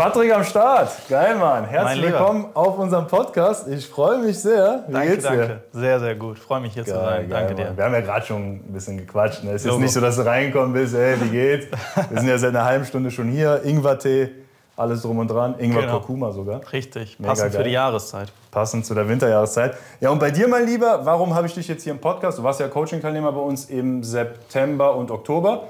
Patrick am Start. Geil, Mann. Herzlich Mein willkommen auf unserem Podcast. Ich freue mich sehr. Wie Danke, geht's dir? danke. Sehr, sehr gut. Freue mich hier zu Geil, sein. geil, danke dir. Mann. Wir haben ja gerade schon ein bisschen gequatscht. Ne? Es ist jetzt Logo. nicht so, dass du reingekommen bist, ey, wie geht's? Wir sind ja seit einer halben Stunde schon hier. Ingwertee, alles drum und dran. Ingwer Genau. Kurkuma sogar. Richtig. Mega Passend für geil. die Jahreszeit. Passend zu der Winterjahreszeit. Ja, und bei dir, mein Lieber, warum habe ich dich jetzt hier im Podcast? Du warst ja Coaching-Teilnehmer bei uns im September und Oktober.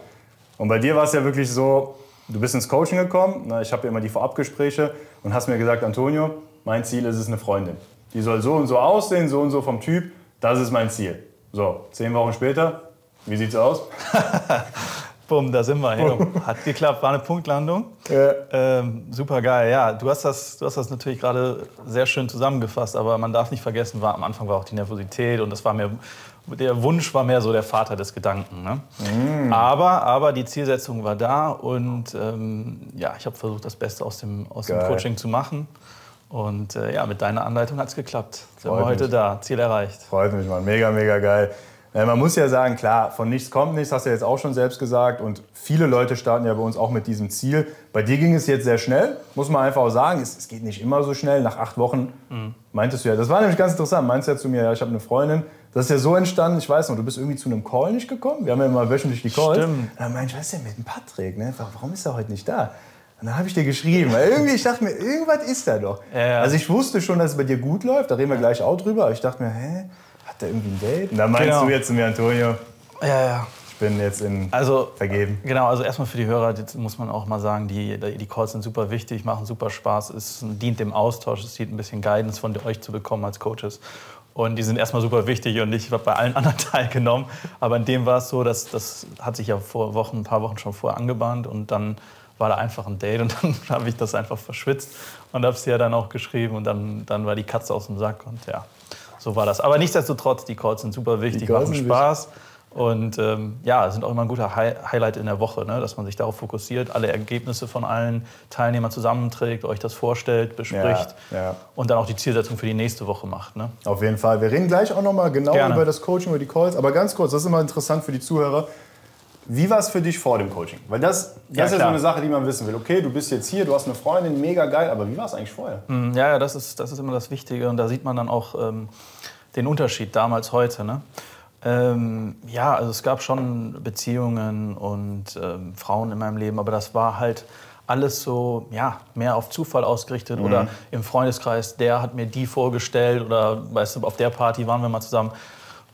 Und bei dir war es ja wirklich so, du bist ins Coaching gekommen. Na, ich habe ja immer die Vorabgespräche und hast mir gesagt, Antonio, mein Ziel ist es eine Freundin. Die soll so und so aussehen, so und so vom Typ. Das ist mein Ziel. So, zehn Wochen später, wie sieht's aus? Bumm, da sind wir. Hey, Hat geklappt, war eine Punktlandung. Ja. Ähm, super geil. Ja, du hast, das, du hast das natürlich gerade sehr schön zusammengefasst, aber man darf nicht vergessen, war, am Anfang war auch die Nervosität und das war mehr, der Wunsch war mehr so der Vater des Gedanken. Ne? Aber, aber die Zielsetzung war da und ähm, ja, ich habe versucht, das Beste aus dem, aus dem. Coaching zu machen. Und äh, ja, mit deiner Anleitung hat es geklappt. Sind wir heute mich. da, Ziel erreicht. Freut mich, Mann. Mega, mega geil. Äh, Man muss ja sagen, klar, von nichts kommt nichts, hast du ja jetzt auch schon selbst gesagt. Und viele Leute starten ja bei uns auch mit diesem Ziel. Bei dir ging es jetzt sehr schnell, muss man einfach auch sagen. Es, es geht nicht immer so schnell. Nach acht Wochen meintest du ja, das war nämlich ganz interessant, meinst du ja zu mir, ja, ich habe eine Freundin. Das ist ja so entstanden, ich weiß noch, du bist irgendwie zu einem Call nicht gekommen. Wir haben ja immer wöchentlich die Calls. Stimmt. Und dann meinte ich, was ist denn mit dem Patrick? Ne? Warum ist er heute nicht da? Und dann habe ich dir geschrieben, weil irgendwie, ich dachte mir, irgendwas ist da doch. Ja, ja. Also ich wusste schon, dass es bei dir gut läuft, da reden wir gleich auch drüber, aber ich dachte mir, hä, hat der irgendwie ein Date? Und dann meinst Genau. du jetzt zu mir, Antonio, Ja, ja. ich bin jetzt in Also vergeben. Genau, also erstmal für die Hörer, muss man auch mal sagen, die, die Calls sind super wichtig, machen super Spaß, es dient dem Austausch, es dient ein bisschen Guidance von euch zu bekommen als Coaches. Und die sind erstmal super wichtig und ich habe bei allen anderen teilgenommen. Aber in dem war es so, dass das hat sich ja vor Wochen, ein paar Wochen schon vorher angebahnt und dann war da einfach ein Date und dann habe ich das einfach verschwitzt und habe es ja dann auch geschrieben und dann, dann war die Katze aus dem Sack und ja, so war das. Aber nichtsdestotrotz, die Calls sind super wichtig, machen Spaß. Und ähm, ja, sind auch immer ein guter Hi Highlight in der Woche, ne? dass man sich darauf fokussiert, alle Ergebnisse von allen Teilnehmern zusammenträgt, euch das vorstellt, bespricht Ja, ja. und dann auch die Zielsetzung für die nächste Woche macht. Ne? Auf jeden Fall. Wir reden gleich auch nochmal genau Gerne. über das Coaching, über die Calls. Aber ganz kurz, das ist immer interessant für die Zuhörer. Wie war es für dich vor dem Coaching? Weil das, das Ja, ist ja so eine Sache, die man wissen will. Okay, du bist jetzt hier, du hast eine Freundin, mega geil, aber wie war es eigentlich vorher? Mm, Ja, ja, das ist, das ist immer das Wichtige und da sieht man dann auch ähm, den Unterschied damals, heute. Ne? Ähm, ja, also es gab schon Beziehungen und ähm, Frauen in meinem Leben, aber das war halt alles so, ja, mehr auf Zufall ausgerichtet oder im Freundeskreis, der hat mir die vorgestellt oder weißt du, auf der Party waren wir mal zusammen.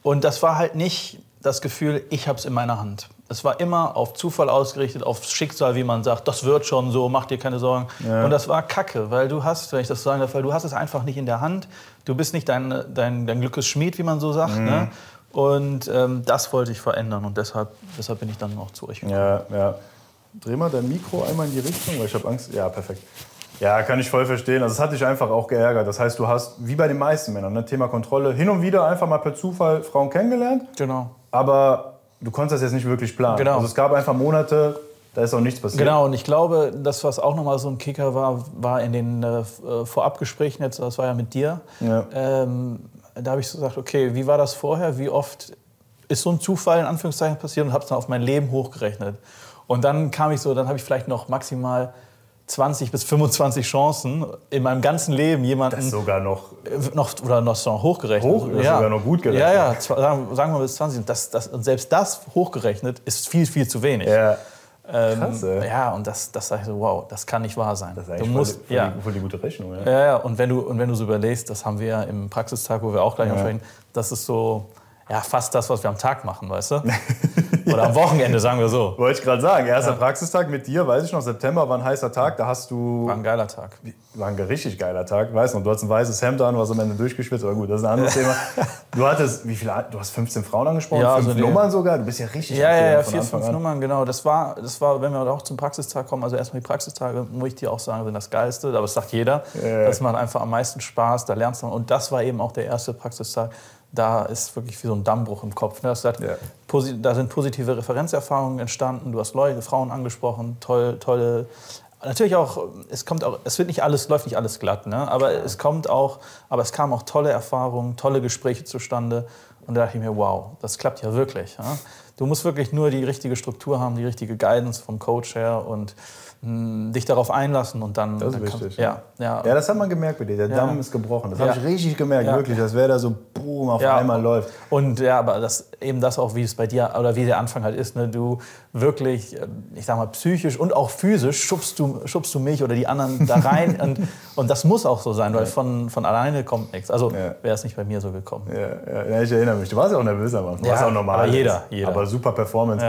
Und das war halt nicht das Gefühl, ich habe es in meiner Hand. Es war immer auf Zufall ausgerichtet, aufs Schicksal, wie man sagt, das wird schon so, mach dir keine Sorgen. Und das war Kacke, weil du hast, wenn ich das so sagen darf, weil du hast es einfach nicht in der Hand. Du bist nicht dein, dein, dein Glückes Schmied, wie man so sagt. Ne? Und ähm, das wollte ich verändern und deshalb, deshalb bin ich dann auch zu euch gekommen. Ja, ja. Dreh mal dein Mikro einmal in die Richtung, weil ich habe Angst. Ja, perfekt. Ja, kann ich voll verstehen. Also es hat dich einfach auch geärgert. Das heißt, du hast, wie bei den meisten Männern, ne, Thema Kontrolle, hin und wieder einfach mal per Zufall Frauen kennengelernt, Genau. aber du konntest das jetzt nicht wirklich planen. Genau. Also es gab einfach Monate, da ist auch nichts passiert. Genau, und ich glaube, das, was auch nochmal so ein Kicker war, war in den äh, Vorabgesprächen, jetzt, das war ja mit dir, Ja. ähm, da habe ich so gesagt, okay, wie war das vorher, wie oft ist so ein Zufall in Anführungszeichen passiert und habe es dann auf mein Leben hochgerechnet. Und dann kam ich so, dann habe ich vielleicht noch maximal 20 bis 25 Chancen in meinem ganzen Leben jemanden Das sogar noch. äh, noch oder noch so hochgerechnet. Hoch? Ist sogar noch gut gerechnet. Ja, ja, sagen, sagen wir bis 20. Das, das, und selbst das hochgerechnet ist viel, viel zu wenig. Ja, Ähm, Krass, ey. ja, und das, das sage ich so, wow, das kann nicht wahr sein. das ist du eigentlich musst, voll, voll, ja, die, voll die gute Rechnung. Ja. ja, ja, und wenn du und wenn du so überlegst, das haben wir ja im Praxistag, wo wir auch gleich noch sprechen, das ist so ja fast das, was wir am Tag machen, weißt du? Oder am Wochenende, sagen wir so. Wollte ich gerade sagen, erster Praxistag mit dir, weiß ich noch, September war ein heißer Tag, da hast du, War ein geiler Tag. war ein richtig geiler Tag, weiß noch, du hattest ein weißes Hemd an, warst am Ende durchgeschwitzt, aber gut, das ist ein anderes Thema. Du hattest, wie viele, du hast 15 Frauen angesprochen, Ja, fünf also Nummern sogar, du bist ja richtig Ja, ja, ja, vier, Anfang fünf an. Nummern, genau. Das war, das war, wenn wir auch zum Praxistag kommen, also erstmal die Praxistage, muss ich dir auch sagen, sind das Geilste, aber das sagt jeder. Ja. Das macht einfach am meisten Spaß, da lernst du. Und das war eben auch der erste Praxistag. Da ist wirklich wie so ein Dammbruch im Kopf. ne? Das hat, Ja. Da sind positive Referenzerfahrungen entstanden. Du hast Leute, Frauen angesprochen, toll, tolle. Natürlich auch, es kommt auch, es wird nicht alles, läuft nicht alles glatt, ne? aber es kommt auch, aber es kamen auch tolle Erfahrungen, tolle Gespräche zustande. Und da dachte ich mir, wow, das klappt ja wirklich. Ja? Du musst wirklich nur die richtige Struktur haben, die richtige Guidance vom Coach her und mh, dich darauf einlassen und dann. Das ist dann wichtig. Kannst, ja, ja. ja, das hat man gemerkt bei dir. Der Ja. Damm ist gebrochen. Das Ja. habe ich richtig gemerkt, wirklich. Das wäre da so boom auf einmal läuft. Und ja, aber das, eben das auch, wie es bei dir oder wie der Anfang halt ist, ne? du wirklich, äh, ich sag mal, psychisch und auch physisch schubst du, schubst du mich oder die anderen da rein. und, und das muss auch so sein, weil von, von alleine kommt nichts. Also wäre es nicht bei mir so gekommen. Ja, ich erinnere mich. Du warst ja auch nervös am Anfang. Ja, was auch normal aber jeder, jeder. Aber super Performance.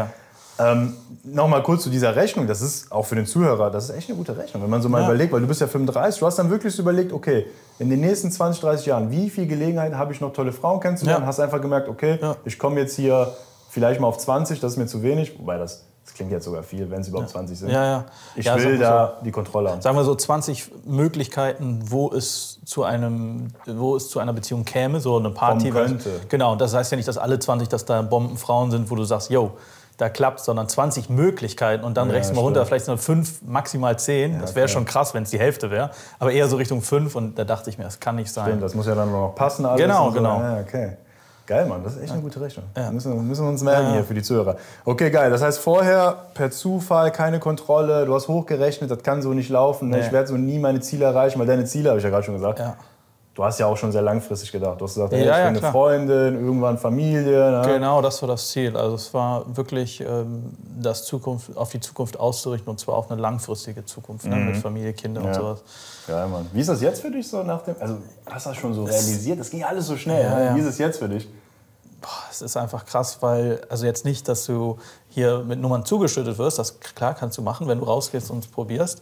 Ja. Ähm, Nochmal kurz zu dieser Rechnung. Das ist auch für den Zuhörer, das ist echt eine gute Rechnung. Wenn man so mal Ja. überlegt, weil du bist ja 35, du hast dann wirklich so überlegt, okay, in den nächsten 20, 30 Jahren, wie viel Gelegenheit habe ich noch tolle Frauen kennenzulernen? Ja. Hast einfach gemerkt, okay, Ja. ich komme jetzt hier vielleicht mal auf 20, das ist mir zu wenig. Wobei das, das klingt jetzt sogar viel, wenn es überhaupt 20 sind. Ja, ja. Ich ja, will so- da die Kontrolle haben. sagen wir so 20 Möglichkeiten, wo es zu einem, wo es zu einer Beziehung käme, so eine Party. Kommen könnte. Genau, das heißt ja nicht, dass alle 20, dass da Bombenfrauen sind, wo du sagst, yo, da klappt, sondern 20 Möglichkeiten und dann Ja, rechnest du mal runter, vielleicht sind fünf, maximal 10. das wäre schon krass, wenn es die Hälfte wäre, aber eher so Richtung fünf und da dachte ich mir, das kann nicht sein. Stimmt, das muss ja dann noch passen. Alles Genau, so. genau. Ja, okay. Geil, Mann, das ist echt eine gute Rechnung. Ja. Müssen, müssen wir uns merken Ja. hier für die Zuhörer. Okay, geil. Das heißt, vorher per Zufall, keine Kontrolle, du hast hochgerechnet, das kann so nicht laufen. Ne? Nee. Ich werde so nie meine Ziele erreichen, weil deine Ziele, habe ich ja gerade schon gesagt, Ja. Du hast ja auch schon sehr langfristig gedacht. Du hast gesagt, Ja, ey, ich ja, eine klar. Freundin, irgendwann Familie. Ne? Genau, das war das Ziel. Also es war wirklich, ähm, das Zukunft, auf die Zukunft auszurichten und zwar auf eine langfristige Zukunft ne, mit Familie, Kinder und Mhm. Ja. sowas. Geil, Mann. Wie ist das jetzt für dich so nach dem, also hast du das schon so realisiert? Das ging alles so schnell. Ja, ne? ja. Wie ist es jetzt für dich? Boah, es ist einfach krass, weil, also jetzt nicht, dass du hier mit Nummern zugeschüttet wirst, das klar kannst du machen, wenn du rausgehst und es probierst.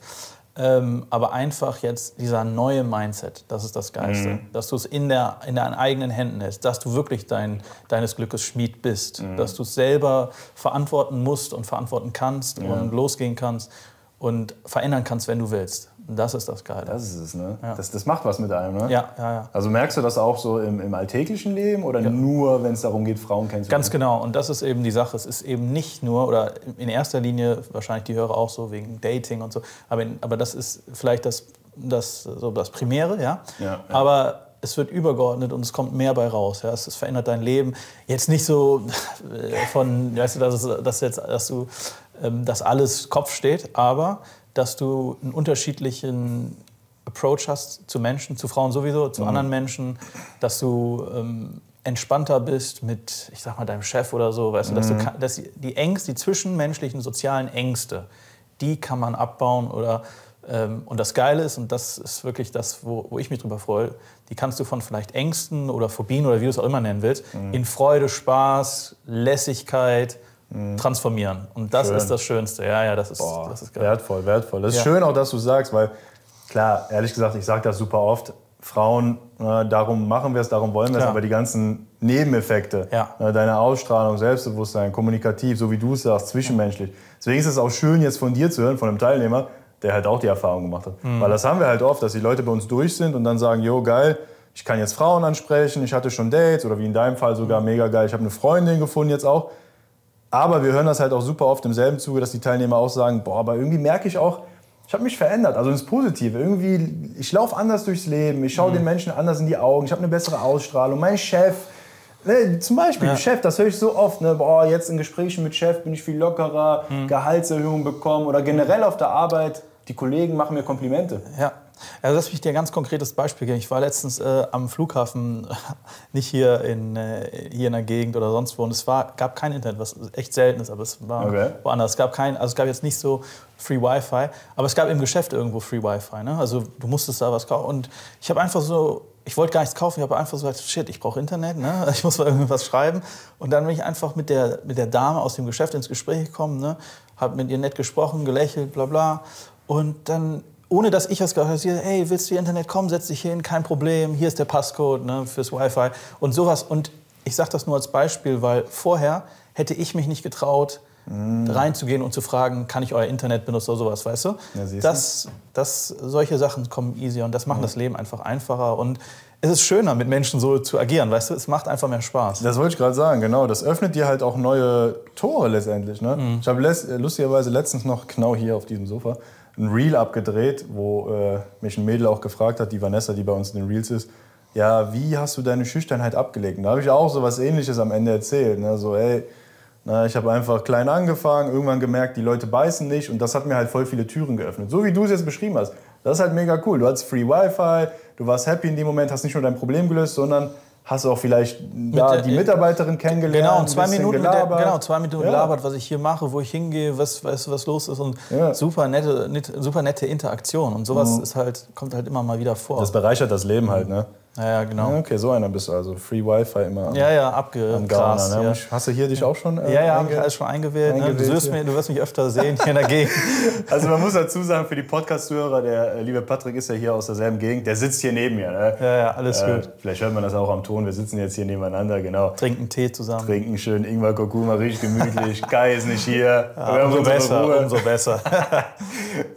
Ähm, aber einfach jetzt dieser neue Mindset, das ist das Geilste. Mhm. Dass du es in, der, in deinen eigenen Händen hältst, dass du wirklich dein, deines Glückes Schmied bist, Mhm. dass du es selber verantworten musst und verantworten kannst und losgehen kannst und verändern kannst, wenn du willst. Das ist das Geile. Das ist es, ne? Das, das macht was mit einem, ne? ja, ja, ja. Also merkst du das auch so im, im alltäglichen Leben oder nur, wenn es darum geht, Frauen kennenzulernen? Ganz genau. Und das ist eben die Sache. Es ist eben nicht nur, oder in erster Linie, wahrscheinlich die Hörer auch so wegen Dating und so, aber, in, aber das ist vielleicht das, das, so das Primäre, ja. Ja, ja. Aber es wird übergeordnet und es kommt mehr bei raus. Ja? Es, verändert dein Leben. Jetzt nicht so äh, von, weißt du, dass, es, dass, jetzt, dass du, ähm, dass alles Kopf steht, aber dass du einen unterschiedlichen Approach hast zu Menschen, zu Frauen sowieso, zu anderen Menschen, dass du ähm, entspannter bist mit, ich sag mal, deinem Chef oder so, weißt du, dass, du kann- dass die- Ängste, die zwischenmenschlichen sozialen Ängste, die kann man abbauen oder ähm, und das Geile ist, und das ist wirklich das, wo, wo ich mich drüber freue, die kannst du von vielleicht Ängsten oder Phobien oder wie du es auch immer nennen willst, in Freude, Spaß, Lässigkeit transformieren. Und das Schön. ist das Schönste. Ja, ja, das ist, Boah, das ist geil. wertvoll, wertvoll. Das ist Ja. schön auch, dass du sagst, weil klar, ehrlich gesagt, ich sage das super oft, Frauen, äh, darum machen wir es, darum wollen wir es, aber die ganzen Nebeneffekte, Ja. äh, deine Ausstrahlung, Selbstbewusstsein, kommunikativ, so wie du es sagst, zwischenmenschlich. Deswegen ist es auch schön, jetzt von dir zu hören, von einem Teilnehmer, der halt auch die Erfahrung gemacht hat. Mhm. Weil das haben wir halt oft, dass die Leute bei uns durch sind und dann sagen, jo, geil, ich kann jetzt Frauen ansprechen, ich hatte schon Dates oder wie in deinem Fall sogar Mhm. mega geil, ich habe eine Freundin gefunden jetzt auch. Aber wir hören das halt auch super oft im selben Zuge, dass die Teilnehmer auch sagen, boah, aber irgendwie merke ich auch, ich habe mich verändert, also ins Positive. Irgendwie, ich laufe anders durchs Leben, ich Mhm. schaue den Menschen anders in die Augen, ich habe eine bessere Ausstrahlung. Mein Chef, ne, zum Beispiel, Ja. Chef, das höre ich so oft, ne, boah, jetzt in Gesprächen mit Chef bin ich viel lockerer, Mhm. Gehaltserhöhung bekommen oder generell auf der Arbeit, die Kollegen machen mir Komplimente. Ja. Also lass mich dir ein ganz konkretes Beispiel geben. Ich war letztens äh, am Flughafen, nicht hier in, äh, hier in der Gegend oder sonst wo. Und es war, gab kein Internet, was echt selten ist, aber es war Okay. woanders. Es gab, kein, also es gab jetzt nicht so Free Wi-Fi, aber es gab im Geschäft irgendwo Free Wi-Fi. Ne? Also du musstest da was kaufen. Und ich habe einfach so, ich wollte gar nichts kaufen, ich habe einfach so gesagt, shit, ich brauche Internet, ne? ich muss mal irgendwas schreiben. Und dann bin ich einfach mit der, mit der Dame aus dem Geschäft ins Gespräch gekommen, ne? habe mit ihr nett gesprochen, gelächelt, bla bla. Und dann ohne dass ich was gesagt habe, hey, willst du hier Internet kommen, setz dich hin, kein Problem, hier ist der Passcode ne, fürs Wi-Fi und sowas. Und ich sage das nur als Beispiel, weil vorher hätte ich mich nicht getraut, reinzugehen und zu fragen, kann ich euer Internet benutzen oder sowas, weißt du? Ja, das, das, solche Sachen kommen easier und das machen das Leben einfach einfacher und es ist schöner, mit Menschen so zu agieren, weißt du? Es macht einfach mehr Spaß. Das wollte ich gerade sagen, genau. Das öffnet dir halt auch neue Tore letztendlich. Ne? Mhm. Ich habe lustigerweise letztens noch genau hier auf diesem Sofa ein Reel abgedreht, wo äh, mich ein Mädel auch gefragt hat, die Vanessa, die bei uns in den Reels ist, ja, wie hast du deine Schüchternheit abgelegt? Und da habe ich auch so was Ähnliches am Ende erzählt. Ne? So, ey, Na, ich habe einfach klein angefangen, irgendwann gemerkt, die Leute beißen nicht und das hat mir halt voll viele Türen geöffnet. So wie du es jetzt beschrieben hast. Das ist halt mega cool. Du hattest Free Wi-Fi, du warst happy in dem Moment, hast nicht nur dein Problem gelöst, sondern hast auch vielleicht da die Mitarbeiterin kennengelernt. Genau, zwei Minuten, der, genau, zwei Minuten ja. gelabert, was ich hier mache, wo ich hingehe, was, was, was los ist und ja. super, nette, super nette Interaktion. Und sowas mhm. ist halt, kommt halt immer mal wieder vor. Das bereichert das Leben halt, ne? Ja, ja, genau. Ja, okay, so einer bist du also. Free Wi-Fi immer. Ja, ja, abgegrast. Ne? Ja. Hast du hier dich auch schon äh, Ja, ja, habe ich alles schon eingewählt. eingewählt ne? du, wirst mich, du, wirst mich, öfter sehen hier in der Gegend. also man muss dazu sagen, für die Podcast-Hörer, der äh, liebe Patrick ist ja hier aus derselben Gegend, der sitzt hier neben mir. Ne? Ja, ja, alles äh, gut. Vielleicht hört man das auch am Ton, wir sitzen jetzt hier nebeneinander, genau. Trinken Tee zusammen. Trinken schön Ingwer Kurkuma, richtig gemütlich. Kai ist nicht hier. Ja, umso besser, Ruhe. umso besser.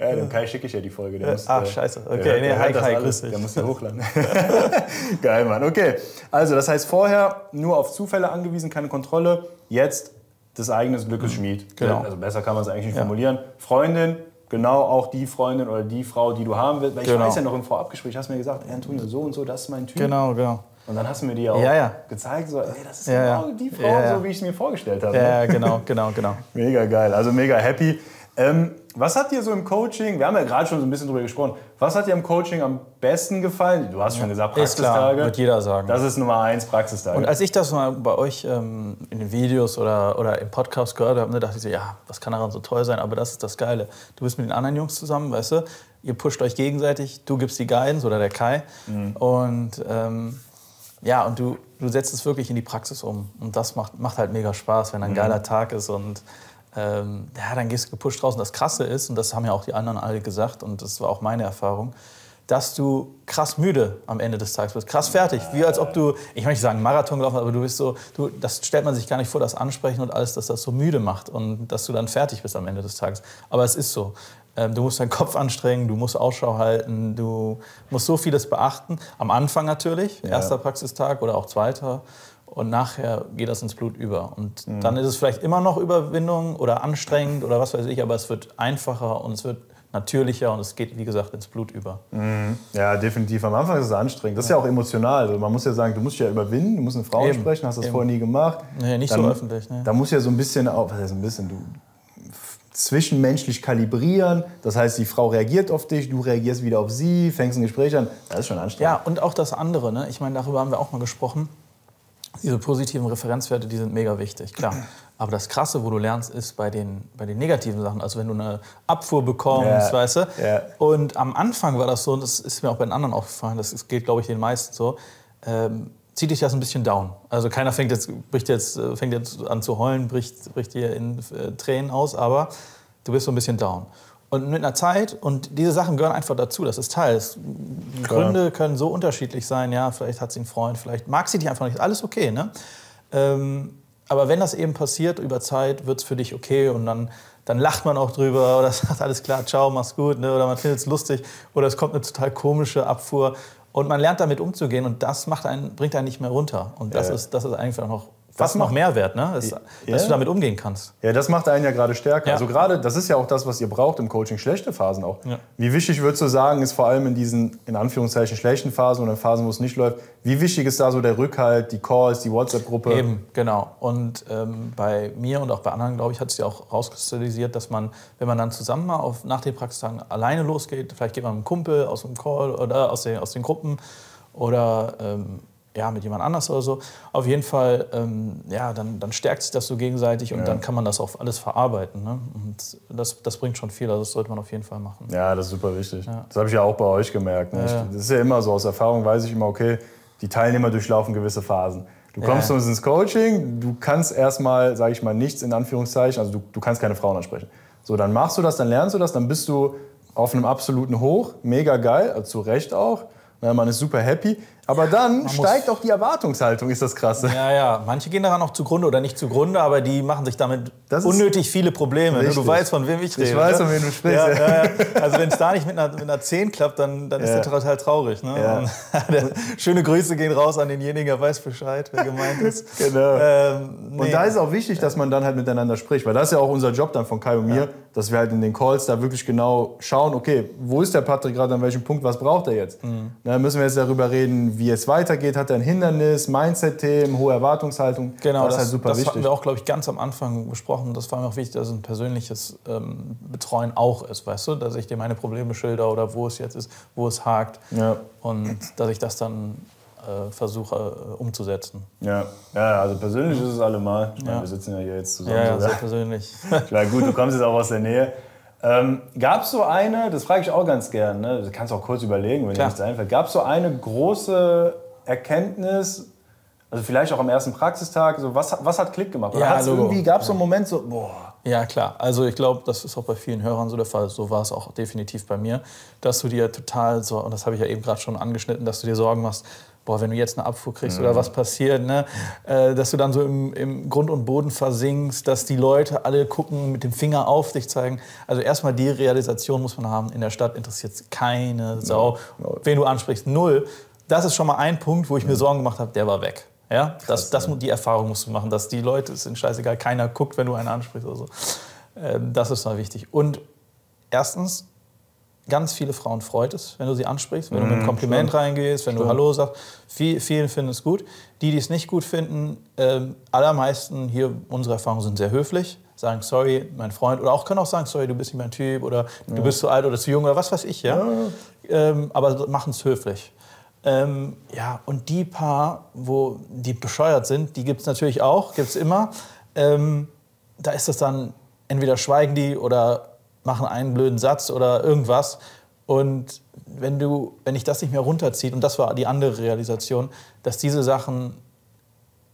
ja, dem Kai schicke ich ja die Folge. Der muss, Ach, scheiße. Okay, nee, hi Kai, grüß dich. Der muss hier hochladen. Geil, Mann. Okay, also das heißt vorher nur auf Zufälle angewiesen, keine Kontrolle. Jetzt des eigenen Glückes Schmied. Genau. Also besser kann man es eigentlich nicht ja. formulieren. Freundin, genau auch die Freundin oder die Frau, die du haben willst. Weil ich genau. weiß ja noch im Vorabgespräch, hast du mir gesagt, Antonio, so und so, das ist mein Typ. Genau, genau. Und dann hast du mir die auch ja, ja. gezeigt, so, ey, das ist genau die Frau, so wie ich es mir vorgestellt habe. Ja, ne? genau, genau, genau. mega geil, also mega happy. Ähm, was hat dir so im Coaching, wir haben ja gerade schon so ein bisschen drüber gesprochen, was hat dir im Coaching am besten gefallen? Du hast schon gesagt, Praxistage. Ist klar, wird jeder sagen. Das ist Nummer eins, Praxistage. Und als ich das mal bei euch ähm, in den Videos oder, oder im Podcast gehört habe, ne, dachte ich so, ja, was kann daran so toll sein? Aber das ist das Geile. Du bist mit den anderen Jungs zusammen, weißt du, ihr pusht euch gegenseitig, du gibst die Guidance oder der Kai. Mhm. Und ähm, ja, und du, du setzt es wirklich in die Praxis um. Und das macht, macht halt mega Spaß, wenn ein mhm. geiler Tag ist und ähm, ja, dann gehst du gepusht raus. Und das Krasse ist, und das haben ja auch die anderen alle gesagt, und das war auch meine Erfahrung, dass du krass müde am Ende des Tages bist, krass fertig, wie als ob du, ich möchte sagen Marathon gelaufen, aber du bist so, du, das stellt man sich gar nicht vor, das Ansprechen und alles, dass das so müde macht und dass du dann fertig bist am Ende des Tages. Aber es ist so. Ähm, du musst deinen Kopf anstrengen, du musst Ausschau halten, du musst so vieles beachten. Am Anfang natürlich, ja. erster Praxistag oder auch zweiter und nachher geht das ins Blut über. Und mhm. dann ist es vielleicht immer noch Überwindung oder anstrengend oder was weiß ich, aber es wird einfacher und es wird natürlicher und es geht, wie gesagt, ins Blut über. Mhm. Ja, definitiv. Am Anfang ist es anstrengend. Das ist ja auch emotional. Also man muss ja sagen, du musst dich ja überwinden, du musst eine Frau Eben. sprechen, hast das Eben. vorher nie gemacht. Nee, nicht dann, so öffentlich. Nee. Da muss ja so ein bisschen, was heißt ein bisschen, du zwischenmenschlich kalibrieren. Das heißt, die Frau reagiert auf dich, du reagierst wieder auf sie, fängst ein Gespräch an. Das ist schon anstrengend. Ja, und auch das andere. Ne? Ich meine, darüber haben wir auch mal gesprochen diese positiven Referenzwerte, die sind mega wichtig, klar. Aber das Krasse, wo du lernst, ist bei den, bei den negativen Sachen. Also wenn du eine Abfuhr bekommst, yeah. weißt du. Yeah. Und am Anfang war das so, und das ist mir auch bei den anderen aufgefallen, das geht, glaube ich, den meisten so, ähm, zieht dich das ein bisschen down. Also keiner fängt jetzt, bricht jetzt, äh, fängt jetzt an zu heulen, bricht, bricht dir in äh, Tränen aus, aber du bist so ein bisschen down. Und mit einer Zeit, und diese Sachen gehören einfach dazu, das ist Teil. Gründe können so unterschiedlich sein, ja, vielleicht hat sie einen Freund, vielleicht mag sie dich einfach nicht, alles okay, ne? Ähm, aber wenn das eben passiert über Zeit, wird es für dich okay und dann, dann lacht man auch drüber oder sagt alles klar, ciao, mach's gut, ne? oder man findet es lustig oder es kommt eine total komische Abfuhr und man lernt damit umzugehen und das macht einen, bringt einen nicht mehr runter. Und das, ja. ist, das ist einfach noch was noch Mehrwert, ne? Ist, ja. dass du damit umgehen kannst. Ja, das macht einen ja gerade stärker. Ja. Also gerade, das ist ja auch das, was ihr braucht im Coaching, schlechte Phasen auch. Ja. Wie wichtig würdest du sagen, ist vor allem in diesen, in Anführungszeichen, schlechten Phasen oder in Phasen, wo es nicht läuft, wie wichtig ist da so der Rückhalt, die Calls, die WhatsApp-Gruppe? Eben, genau. Und ähm, bei mir und auch bei anderen, glaube ich, hat es ja auch rauskristallisiert, dass man, wenn man dann zusammen mal auf, nach den Praxistagen alleine losgeht, vielleicht geht man mit einem Kumpel aus dem Call oder aus den, aus den Gruppen oder ähm, ja, mit jemand anders oder so. Auf jeden Fall, ähm, ja, dann, dann stärkt sich das so gegenseitig und ja. dann kann man das auch alles verarbeiten. Ne? Und das, das bringt schon viel, also das sollte man auf jeden Fall machen. Ja, das ist super wichtig. Ja. Das habe ich ja auch bei euch gemerkt. Ne? Ja. das ist ja immer so, aus Erfahrung weiß ich immer, okay, die Teilnehmer durchlaufen gewisse Phasen. Du kommst zu uns ins Coaching, du kannst erstmal, sage ich mal, nichts in Anführungszeichen, also du, du kannst keine Frauen ansprechen. So, dann machst du das, dann lernst du das, dann bist du auf einem absoluten Hoch, mega geil, also zu Recht auch. Man ist super happy. Aber dann steigt auch die Erwartungshaltung, ist das krasse. Ja, ja. Manche gehen daran auch zugrunde oder nicht zugrunde, aber die machen sich damit unnötig viele Probleme. Ne? Du weißt, von wem ich rede. Ich weiß, von wem du sprichst. Ja, ja, ja. Also wenn es da nicht mit einer, mit einer 10 klappt, dann, dann ist der total traurig. Ne? schöne Grüße gehen raus an denjenigen, der weiß Bescheid, wer gemeint ist. genau. Ähm, nee. Und da ist auch wichtig, dass man dann halt miteinander spricht, weil das ist ja auch unser Job dann von Kai und mir, dass wir halt in den Calls da wirklich genau schauen, okay, wo ist der Patrick gerade, an welchem Punkt, was braucht er jetzt? Mhm. Dann müssen wir jetzt darüber reden, wie es weitergeht, hat er ein Hindernis, Mindset-Themen, hohe Erwartungshaltung. Genau, das, das, ist halt super das wichtig. hatten wir auch, glaube ich, ganz am Anfang besprochen. Das war mir auch wichtig, dass es ein persönliches ähm, Betreuen auch ist, weißt du? Dass ich dir meine Probleme schilder oder wo es jetzt ist, wo es hakt. Ja. Und dass ich das dann äh, versuche äh, umzusetzen. Ja. ja, also persönlich ist es allemal. Meine, Ja. wir sitzen ja hier jetzt zusammen. Ja, ja, sehr persönlich. Ich meine, gut, du kommst jetzt auch aus der Nähe. Ähm, Gab es so eine, das frage ich auch ganz gern, ne? du kannst auch kurz überlegen, wenn dir Klar. nichts einfällt. Gab es so eine große Erkenntnis, also vielleicht auch am ersten Praxistag, so was, was hat Klick gemacht? Oder Ja, Logo. irgendwie, gab es so einen Moment so, boah, Ja, klar. Also ich glaube, das ist auch bei vielen Hörern so der Fall. So war es auch definitiv bei mir, dass du dir total so, und das habe ich ja eben gerade schon angeschnitten, dass du dir Sorgen machst, boah, wenn du jetzt eine Abfuhr kriegst oder was passiert, ne? Äh, dass du dann so im, im Grund und Boden versinkst, dass die Leute alle gucken, mit dem Finger auf dich zeigen. Also erstmal die Realisation muss man haben, in der Stadt interessiert es keine Sau, wen du ansprichst, null. Das ist schon mal ein Punkt, wo ich mir Sorgen gemacht habe, der war weg. Ja, das, das, die Erfahrung musst du machen, dass die Leute, es ist scheißegal, keiner guckt, wenn du einen ansprichst oder so. Ähm, das ist mal wichtig. Und erstens, ganz viele Frauen freut es, wenn du sie ansprichst, wenn du mit einem Kompliment reingehst, wenn du Hallo sagst. Viel, vielen finden es gut. Die, die es nicht gut finden, ähm, allermeisten hier, unsere Erfahrungen sind sehr höflich, sagen sorry, mein Freund, oder auch können auch sagen sorry, du bist nicht mein Typ oder du bist zu alt oder zu jung oder was weiß ich, ja. Ähm, aber machen es höflich. Ähm, ja, und die paar, wo die bescheuert sind, die gibt es natürlich auch, gibt es immer. Ähm, da ist es dann, entweder schweigen die oder machen einen blöden Satz oder irgendwas. Und wenn, du, wenn ich das nicht mehr runterzieht, und das war die andere Realisation, dass diese Sachen,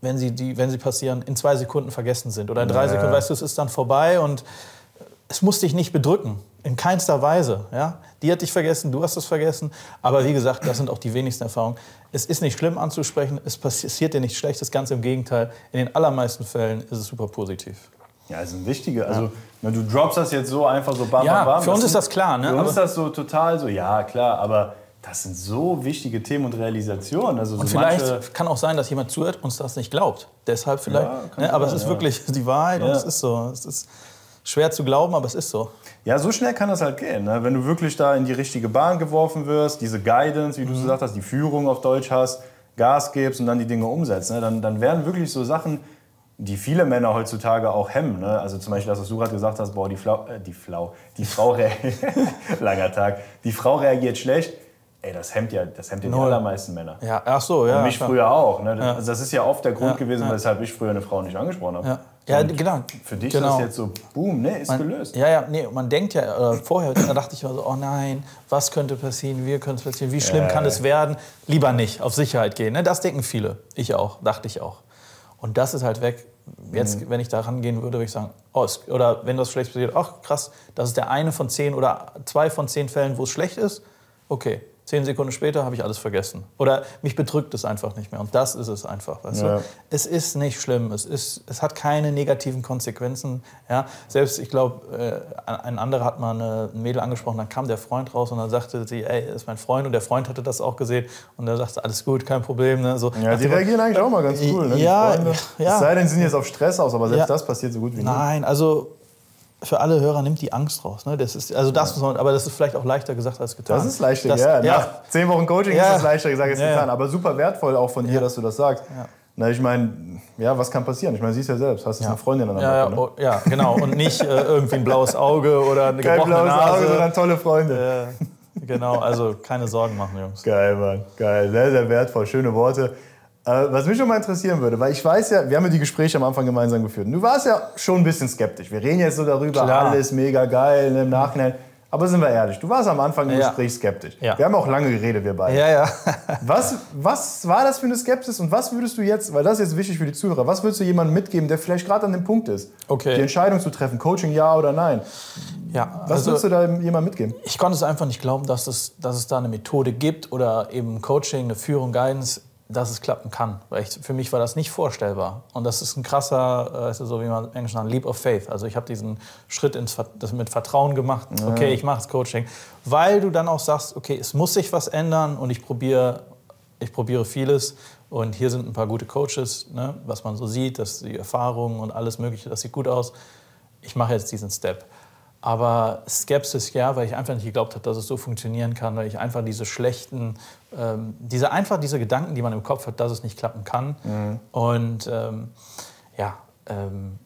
wenn sie, die, wenn sie passieren, in zwei Sekunden vergessen sind oder in drei Ja. Sekunden, weißt du, es ist dann vorbei und es muss dich nicht bedrücken. In keinster Weise. Ja? Die hat dich vergessen, du hast es vergessen. Aber wie gesagt, das sind auch die wenigsten Erfahrungen. Es ist nicht schlimm anzusprechen, es passiert dir nichts Schlechtes, ganz im Gegenteil. In den allermeisten Fällen ist es super positiv. Ja, das sind wichtige. Also, na, du droppst das jetzt so einfach so bam, Ja, bam, bam. für uns sind- ist das klar, ne? Für uns Aber- ist das so total so, ja, klar, aber das sind so wichtige Themen und Realisationen. Also, so Und vielleicht kann auch sein, dass jemand zuhört und uns das nicht glaubt. Deshalb vielleicht. Ja, ne? Aber es sein, ist ja. wirklich die Wahrheit und Ja. es ist so. Es ist schwer zu glauben, aber es ist so. ja, so schnell kann das halt gehen. Ne? Wenn du wirklich da in die richtige Bahn geworfen wirst, diese Guidance, wie du Mhm. gesagt hast, die Führung auf Deutsch hast, Gas gibst und dann die Dinge umsetzt, ne? dann, dann werden wirklich so Sachen, die viele Männer heutzutage auch hemmen. Ne? Also zum Beispiel das, was du gerade gesagt hast, boah, die, Flau, äh, die, Flau, die Frau reagiert, langer Tag, die Frau reagiert schlecht. Ey, das hemmt ja, das hemmt ja die allermeisten Männer. Ja, ach so, ja. Und mich klar. früher auch. Ne? Also das ist ja oft der Grund Ja, gewesen, ja. weshalb ich früher eine Frau nicht angesprochen habe. Ja, ja Und genau. Für dich genau. ist das jetzt so, boom, ne, ist Man- gelöst. Ja, ja, nee, man denkt ja, äh, vorher da dachte ich immer so, oh nein, was könnte passieren, wie könnte es passieren, wie schlimm Ja, kann ja. es werden? Lieber nicht, auf Sicherheit gehen. Ne? Das denken viele. Ich auch, dachte ich auch. Und das ist halt weg. Jetzt, Mhm. wenn ich da rangehen würde, würde ich sagen, oh, es, oder wenn das schlecht passiert, ach krass, das ist der eine von zehn oder zwei von zehn Fällen, wo es schlecht ist. Okay, zehn Sekunden später habe ich alles vergessen. Oder mich bedrückt es einfach nicht mehr. Und das ist es einfach. Weißt Ja. du? Es ist nicht schlimm. Es, ist, es hat keine negativen Konsequenzen. Ja? Selbst, ich glaube, äh, ein anderer hat mal eine, ein Mädel angesprochen, dann kam der Freund raus und dann sagte sie, ey, ist mein Freund. Und der Freund hatte das auch gesehen. Und er sagte, alles gut, kein Problem. Ne? So, Ja, die reagieren eigentlich auch mal ganz cool. Ne? Ja, ja. Es sei denn, sie sind jetzt auf Stress aus, aber selbst Ja. das passiert so gut wie nie. Nein, also für alle Hörer nimmt die Angst raus. Ne? Das ist, also das muss man, aber das ist vielleicht auch leichter gesagt als getan. Das ist leichter, Das- ja. ja. Nach zehn Wochen Coaching Ja. ist es leichter gesagt als Ja, ja. getan. Aber super wertvoll auch von dir, dass du das sagst. Ja. Na, ich meine, ja, was kann passieren? Ich meine, siehst ja selbst, hast du eine Freundin an der Ja, ja, Backe, ne? oh, ja, genau. Und nicht äh, irgendwie ein blaues Auge oder eine Kein gebrochene blaues Nase. Auge, sondern tolle Freunde. Ja, genau, also keine Sorgen machen, Jungs. Geil, Mann. Geil. Sehr, sehr wertvoll. Schöne Worte. Was mich schon mal interessieren würde, weil ich weiß ja, wir haben ja die Gespräche am Anfang gemeinsam geführt. Du warst ja schon ein bisschen skeptisch. Wir reden jetzt so darüber, Klar. alles mega geil ne, im Nachhinein. Aber sind wir ehrlich, du warst am Anfang im Ja. Gespräch skeptisch. Ja. Wir haben auch lange geredet, wir beide. Ja, ja. Was, was war das für eine Skepsis und was würdest du jetzt, weil das ist jetzt wichtig für die Zuhörer, was würdest du jemandem mitgeben, der vielleicht gerade an dem Punkt ist, Okay. die Entscheidung zu treffen, Coaching ja oder nein? ja Was also, würdest du da jemandem mitgeben? ich konnte es einfach nicht glauben, dass es, dass es da eine Methode gibt oder eben Coaching, eine Führung, Guidance, dass es klappen kann. Weil ich, für mich war das nicht vorstellbar. Und das ist ein krasser, äh, so wie man im Englischen sagt, Leap of Faith. Also ich habe diesen Schritt ins, das mit Vertrauen gemacht. Okay, ich mache das Coaching. Weil du dann auch sagst, okay, es muss sich was ändern und ich probiere ich probiere vieles. Und hier sind ein paar gute Coaches, ne, was man so sieht, dass die Erfahrungen und alles Mögliche, das sieht gut aus. Ich mache jetzt diesen Step. Aber Skepsis ja, weil ich einfach nicht geglaubt habe, dass es so funktionieren kann, weil ich einfach diese schlechten, ähm, diese einfach diese Gedanken, die man im Kopf hat, dass es nicht klappen kann. Mhm. Und ähm, ja, ähm,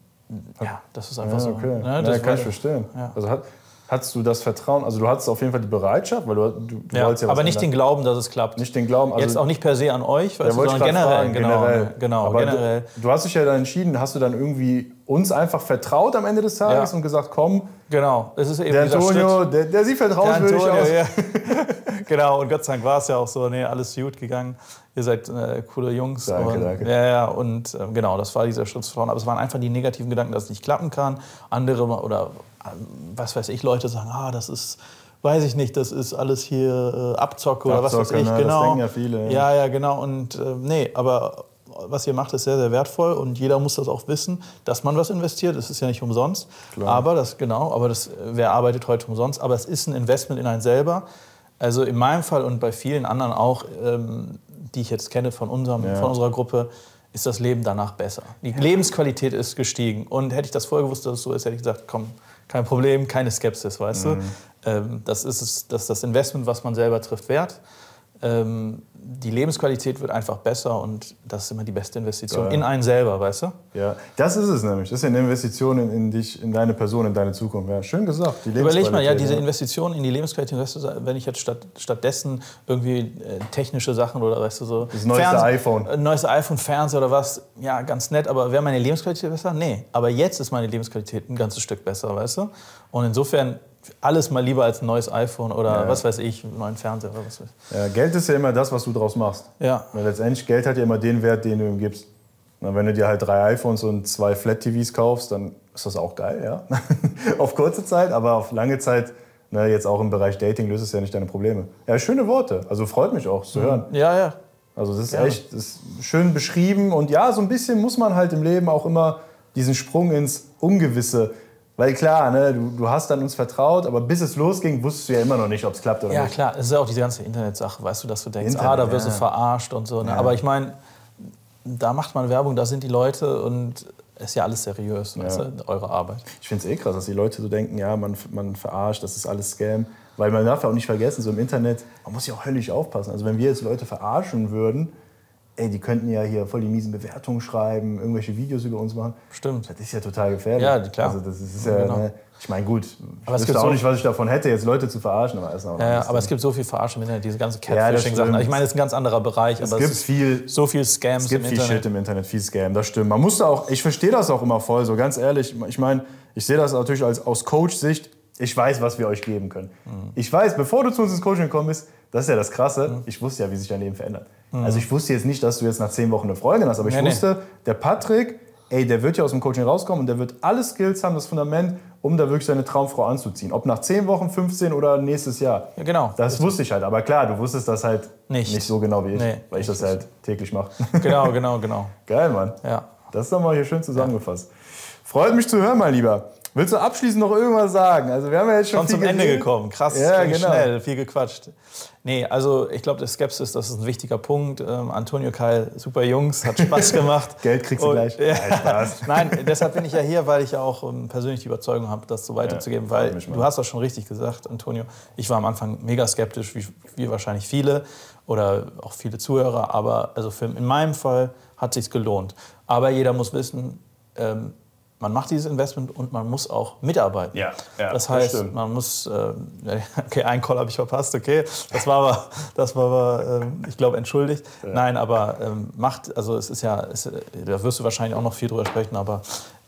ja, das ist einfach Ja, so. okay. ne, ja, das kann ich verstehen. Ja. Also hat, hattest du das Vertrauen, also du hattest auf jeden Fall die Bereitschaft, weil du, du, du Ja, wolltest ja was aber nicht den ändern. Glauben, dass es klappt. nicht den Glauben. Also, Jetzt auch nicht per se an euch, weißt Ja, du, sondern generell. fragen, genau, generell. genau Aber generell. Du, du hast dich ja dann entschieden, hast du dann irgendwie uns einfach vertraut am Ende des Tages Ja. und gesagt, komm, Genau, es ist eben der Antonio, der, der sieht vertrauenswürdig Antonio, aus. ja. genau, und Gott sei Dank war es ja auch so, nee, alles gut gegangen. Ihr seid äh, coole Jungs. Danke, und, danke. Ja, ja, und ähm, genau, das war dieser Schritt zu vorne. Aber es waren einfach die negativen Gedanken, dass es nicht klappen kann. Andere oder ähm, was weiß ich, Leute sagen, ah, das ist, weiß ich nicht, das ist alles hier äh, Abzocke oder was weiß Abzocke, ich. ne, das Genau. denken ja viele, ja. Ja, ja, genau. Und äh, nee, aber was ihr macht, ist sehr, sehr wertvoll und jeder muss das auch wissen, dass man was investiert. Es ist ja nicht umsonst. Klar. Aber das, genau, aber das, wer arbeitet heute umsonst? Aber es ist ein Investment in einen selber. Also in meinem Fall und bei vielen anderen auch, ähm, die ich jetzt kenne von, unserem, Ja. von unserer Gruppe, ist das Leben danach besser. Die Lebensqualität ist gestiegen. Und hätte ich das vorher gewusst, dass es so ist, hätte ich gesagt, komm, kein Problem, keine Skepsis, weißt Mhm. du. Ähm, das, ist es, das ist das Investment, was man selber trifft, wert. Ähm, die Lebensqualität wird einfach besser und das ist immer die beste Investition Geil. in einen selber, weißt du? Ja, das ist es nämlich. Das ist ja eine Investition in, in dich, in deine Person, in deine Zukunft. Ja, schön gesagt. Die Überleg mal, ja, diese Investition in die Lebensqualität, weißt du, wenn ich jetzt statt, stattdessen irgendwie äh, technische Sachen oder weißt du so. Das neueste iPhone. Äh, neues iPhone, Fernseher oder was, ja, ganz nett, aber wäre meine Lebensqualität besser? Nee. Aber jetzt ist meine Lebensqualität ein ganzes Stück besser, weißt du? Und insofern alles mal lieber als ein neues iPhone oder Ja. was weiß ich, einen neuen Fernseher oder was weiß ich. Ja, Geld ist ja immer das, was du draus machst. Ja. Weil letztendlich, Geld hat ja immer den Wert, den du ihm gibst. Na, wenn du dir halt drei iPhones und zwei Flat-TVs kaufst, dann ist das auch geil, ja. auf kurze Zeit, aber auf lange Zeit, na, jetzt auch im Bereich Dating, löst es ja nicht deine Probleme. Ja, schöne Worte. Also freut mich auch zu hören. Ja, ja. Also das ist Gerne. echt das ist schön beschrieben. Und ja, so ein bisschen muss man halt im Leben auch immer diesen Sprung ins Ungewisse. Weil klar, ne, du, du hast an uns vertraut, aber bis es losging, wusstest du ja immer noch nicht, ob es klappt oder Ja, nicht. klar, es ist ja auch diese ganze Internetsache, weißt du, dass du denkst, Internet, ah, da wirst ja. du verarscht und so. Ne? Ja. Aber ich meine, da macht man Werbung, da sind die Leute und ist ja alles seriös, weißt du, eure Arbeit. Ich finde es eh krass, dass die Leute so denken, ja, man, man verarscht, das ist alles Scam. Weil man darf ja auch nicht vergessen, so im Internet, man muss ja auch höllisch aufpassen. Also wenn wir jetzt Leute verarschen würden, ey, die könnten ja hier voll die miesen Bewertungen schreiben, irgendwelche Videos über uns machen. Stimmt. Das ist ja total gefährlich. Ja, klar. Also das ist ja, Genau. ne, ich meine, gut, ich Aber es wüsste gibt auch so- nicht, was ich davon hätte, jetzt Leute zu verarschen, aber Ja, ja, aber es gibt so viel Verarschen im Internet, diese ganze Ja, das Catfishing-Sachen. stimmt. ich meine, das ist ein ganz anderer Bereich, es aber gibt es viel, so viel Scams es gibt im viel Internet. Shit im Internet, viel Scam, das stimmt. Man muss da auch, ich verstehe das auch immer voll, so ganz ehrlich. Ich meine, ich sehe das natürlich als, aus Coach-Sicht. Ich weiß, was wir euch geben können. Mhm. Ich weiß, bevor du zu uns ins Coaching gekommen bist, das ist ja das Krasse, ich wusste ja, wie sich dein Leben verändert. Also ich wusste jetzt nicht, dass du jetzt nach zehn Wochen eine Freundin hast, aber ich Mhm. Nee, nee. wusste, der Patrick, ey, der wird ja aus dem Coaching rauskommen und der wird alle Skills haben, das Fundament, um da wirklich seine Traumfrau anzuziehen. Ob nach zehn Wochen, 15 oder nächstes Jahr. Ja, genau. Das wusste ich halt. Aber klar, du wusstest das halt Nicht. nicht, so genau wie ich, Nee, weil ich das halt täglich mache. Genau, genau, genau. Geil, Mann. Ja. Das ist doch mal hier schön zusammengefasst. Freut mich zu hören, mein Lieber. Willst du abschließend noch irgendwas sagen? Also wir haben ja jetzt schon Schon viel zum Ende geredet. gekommen. Krass, Ja, ging genau. schnell, viel gequatscht. Nee, also ich glaube, der Skepsis, das ist ein wichtiger Punkt. Ähm, Antonio Keil, super Jungs, hat Spaß gemacht. Geld kriegst du Und- gleich. Ja. Nein, Spaß. Nein, deshalb bin ich ja hier, weil ich ja auch ähm, persönlich die Überzeugung habe, das so weiterzugeben. freut weil du hast das schon richtig gesagt, Antonio. Ich war am Anfang mega skeptisch, wie, wie wahrscheinlich viele oder auch viele Zuhörer. Aber also für, in meinem Fall hat sich gelohnt. Aber jeder muss wissen, ähm, man macht dieses Investment und man muss auch mitarbeiten. Ja, ja, das das heißt, stimmt. man muss, äh, okay, einen Call habe ich verpasst, okay, das war aber, das war aber ähm, ich glaube, entschuldigt. Nein, aber ähm, macht, also es ist ja, es, da wirst du wahrscheinlich auch noch viel drüber sprechen, aber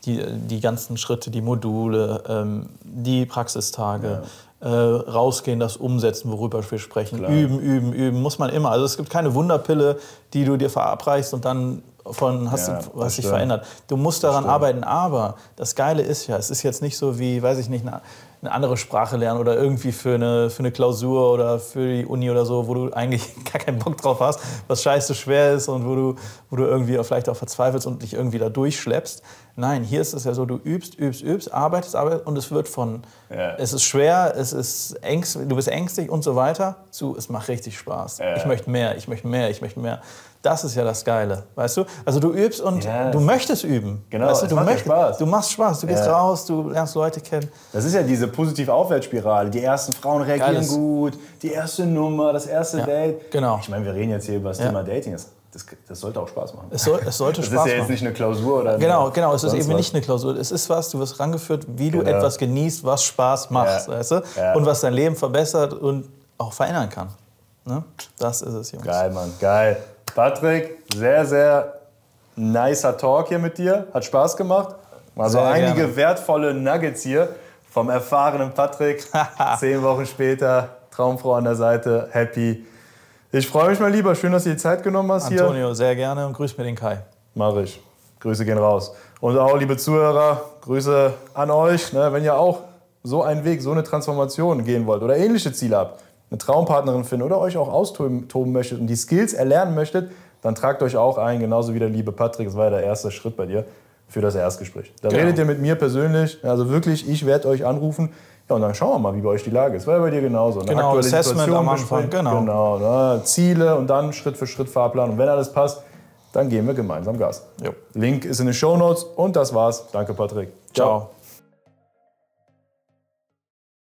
die, die ganzen Schritte, die Module, ähm, die Praxistage, äh, rausgehen, das umsetzen, worüber wir sprechen, Klar. üben, üben, üben, muss man immer. Also es gibt keine Wunderpille, die du dir verabreichst und dann von hast Ja, du was sich verändert. Du musst daran arbeiten, aber das Geile ist ja, es ist jetzt nicht so wie, weiß ich nicht, eine, eine andere Sprache lernen oder irgendwie für eine, für eine Klausur oder für die Uni oder so, wo du eigentlich gar keinen Bock drauf hast, was scheiße schwer ist und wo du, wo du irgendwie auch vielleicht auch verzweifelst und dich irgendwie da durchschleppst. Nein, hier ist es ja so, du übst, übst, übst, arbeitest, arbeitest und es wird von, Ja. es ist schwer, es ist ängst, du bist ängstlich und so weiter, zu, es macht richtig Spaß. Ja. Ich möchte mehr, ich möchte mehr, ich möchte mehr. Das ist ja das Geile, weißt du? Also du übst und Yes. du möchtest üben. Genau, weißt du, du macht ja möcht- Spaß. Du machst Spaß, du gehst Ja. raus, du lernst Leute kennen. Das ist ja diese positive Aufwärtsspirale. Die ersten Frauen reagieren Geiles. gut, die erste Nummer, das erste Ja, Date. genau. Ich meine, wir reden jetzt hier über das Ja. Thema Dating. Das, das, das sollte auch Spaß machen. Es, soll, es sollte Das ist Spaß ja jetzt machen. nicht eine Klausur oder Genau, genau. Es ist eben was. nicht eine Klausur. Es ist was, du wirst rangeführt, wie du Genau. etwas genießt, was Spaß macht, weißt du? Und was dein Leben verbessert und auch verändern kann. Ne? Das ist es, Jungs. Geil, Mann, geil. Patrick, sehr, sehr nicer Talk hier mit dir. Hat Spaß gemacht. Mal so Sehr einige gerne. wertvolle Nuggets hier vom erfahrenen Patrick. Zehn Wochen später, Traumfrau an der Seite, happy. Ich freue mich mal lieber. Schön, dass du dir die Zeit genommen hast hier. Antonio, sehr gerne und grüß mir den Kai. Mach ich. Grüße gehen raus. Und auch, liebe Zuhörer, Grüße an euch. Ne, wenn ihr auch so einen Weg, so eine Transformation gehen wollt oder ähnliche Ziele habt, eine Traumpartnerin finden oder euch auch austoben toben möchtet und die Skills erlernen möchtet, dann tragt euch auch ein, genauso wie der liebe Patrick. Das war ja der erste Schritt bei dir für das Erstgespräch. Da Genau. redet ihr mit mir persönlich. Also wirklich, ich werde euch anrufen. Ja, und dann schauen wir mal, wie bei euch die Lage ist. War ja bei dir genauso. Eine Genau, Assessment Situation am Anfang, genau. genau ne, Ziele und dann Schritt für Schritt Fahrplan. Und wenn alles passt, dann geben wir gemeinsam Gas. Jo. Link ist in den Shownotes und das war's. Danke, Patrick. Ciao.